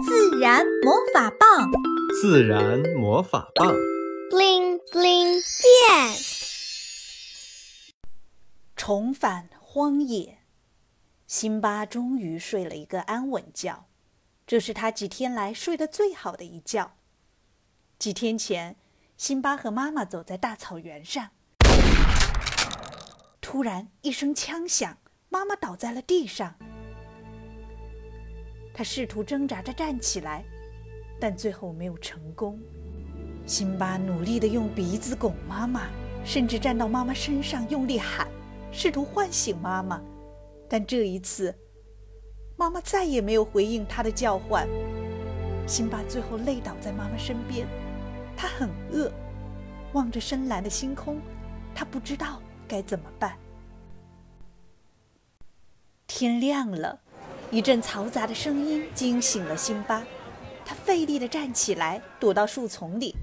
自然魔法棒，自然魔法棒，bling bling 变。重返荒野，辛巴终于睡了一个安稳觉，这是他几天来睡得最好的一觉。几天前，辛巴和妈妈走在大草原上，突然一声枪响，妈妈倒在了地上。他试图挣扎着站起来，但最后没有成功。辛巴努力地用鼻子拱妈妈，甚至站到妈妈身上用力喊，试图唤醒妈妈。但这一次，妈妈再也没有回应他的叫唤。辛巴最后累倒在妈妈身边，他很饿，望着深蓝的星空，他不知道该怎么办。天亮了。一阵嘈杂的声音惊醒了辛巴，他费力地站起来，躲到树丛里。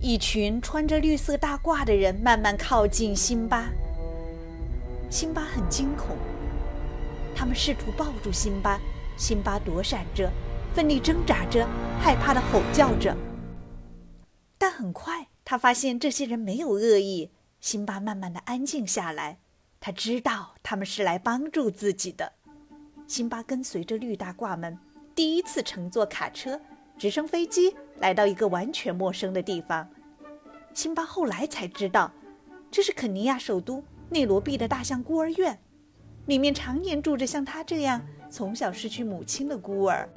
一群穿着绿色大褂的人慢慢靠近辛巴。辛巴很惊恐，他们试图抱住辛巴，辛巴躲闪着，奋力挣扎着，害怕地吼叫着。但很快，他发现这些人没有恶意。辛巴慢慢地安静下来，他知道他们是来帮助自己的。辛巴跟随着绿大褂们，第一次乘坐卡车、直升飞机来到一个完全陌生的地方。辛巴后来才知道，这是肯尼亚首都内罗毕的大象孤儿院，里面常年住着像他这样从小失去母亲的孤儿。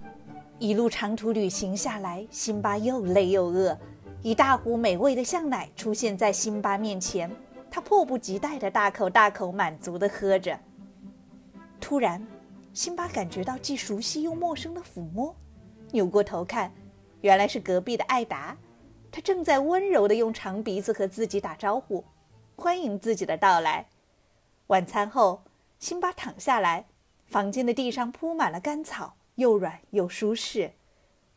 一路长途旅行下来，辛巴又累又饿，一大壶美味的象奶出现在辛巴面前，他迫不及待地大口大口满足地喝着。突然，辛巴感觉到既熟悉又陌生的抚摸，扭过头看，原来是隔壁的艾达，他正在温柔地用长鼻子和自己打招呼，欢迎自己的到来。晚餐后，辛巴躺下来，房间的地上铺满了干草，又软又舒适。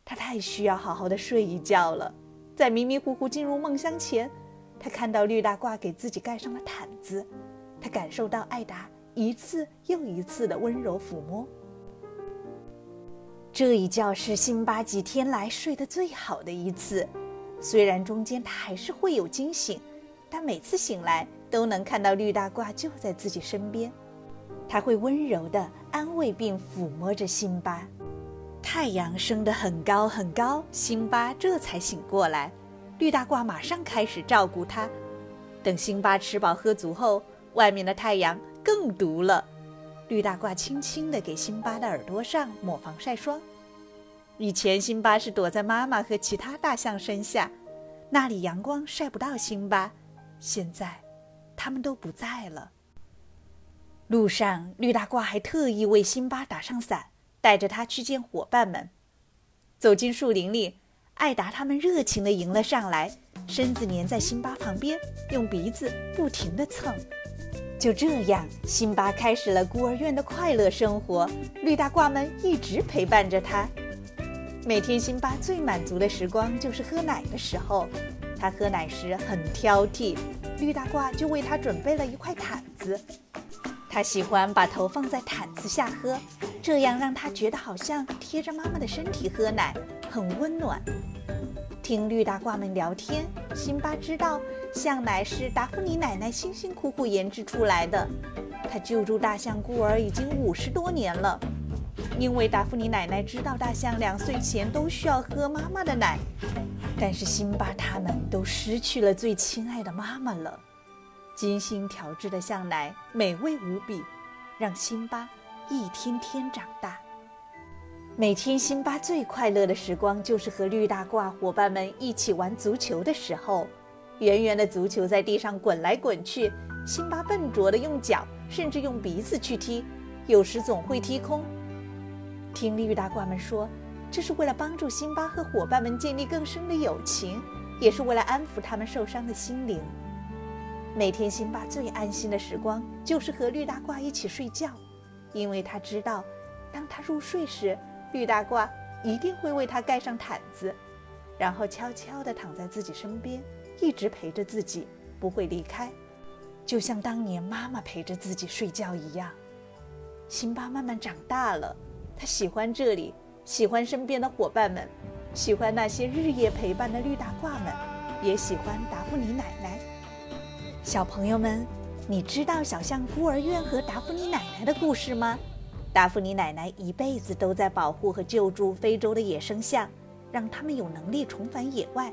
他太需要好好的睡一觉了。在迷迷糊糊进入梦乡前，他看到绿大褂给自己盖上了毯子，他感受到艾达。一次又一次的温柔抚摸。这一觉是辛巴几天来睡得最好的一次，虽然中间他还是会有惊醒，但每次醒来都能看到绿大褂就在自己身边，他会温柔地安慰并抚摸着辛巴。太阳升得很高很高，辛巴这才醒过来，绿大褂马上开始照顾他。等辛巴吃饱喝足后，外面的太阳。更毒了，绿大褂轻轻地给辛巴的耳朵上抹防晒霜。以前辛巴是躲在妈妈和其他大象身下，那里阳光晒不到辛巴。现在，他们都不在了。路上，绿大褂还特意为辛巴打上伞，带着他去见伙伴们。走进树林里，艾达他们热情地迎了上来，身子粘在辛巴旁边，用鼻子不停地蹭。就这样，辛巴开始了孤儿院的快乐生活。绿大褂们一直陪伴着他。每天，辛巴最满足的时光就是喝奶的时候。他喝奶时很挑剔，绿大褂就为他准备了一块毯子。他喜欢把头放在毯子下喝，这样让他觉得好像贴着妈妈的身体喝奶，很温暖。听绿大褂们聊天，辛巴知道象奶是达芙妮奶奶辛辛苦苦研制出来的。她救助大象孤儿已经五十多年了，因为达芙妮奶奶知道大象两岁前都需要喝妈妈的奶。但是辛巴他们都失去了最亲爱的妈妈了。精心调制的象奶美味无比，让辛巴一天天长大。每天，辛巴最快乐的时光就是和绿大褂伙伴们一起玩足球的时候。圆圆的足球在地上滚来滚去，辛巴笨拙地用脚，甚至用鼻子去踢，有时总会踢空。听绿大褂们说，这是为了帮助辛巴和伙伴们建立更深的友情，也是为了安抚他们受伤的心灵。每天，辛巴最安心的时光就是和绿大褂一起睡觉，因为他知道，当他入睡时。绿大褂一定会为他盖上毯子，然后悄悄地躺在自己身边，一直陪着自己，不会离开，就像当年妈妈陪着自己睡觉一样。辛巴慢慢长大了，他喜欢这里，喜欢身边的伙伴们，喜欢那些日夜陪伴的绿大褂们，也喜欢达芙妮奶奶。小朋友们，你知道小象孤儿院和达芙妮奶奶的故事吗？达芙妮奶奶一辈子都在保护和救助非洲的野生象，让它们有能力重返野外。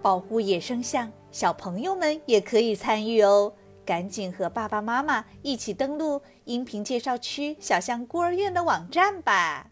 保护野生象，小朋友们也可以参与哦！赶紧和爸爸妈妈一起登录音频介绍区小象孤儿院的网站吧。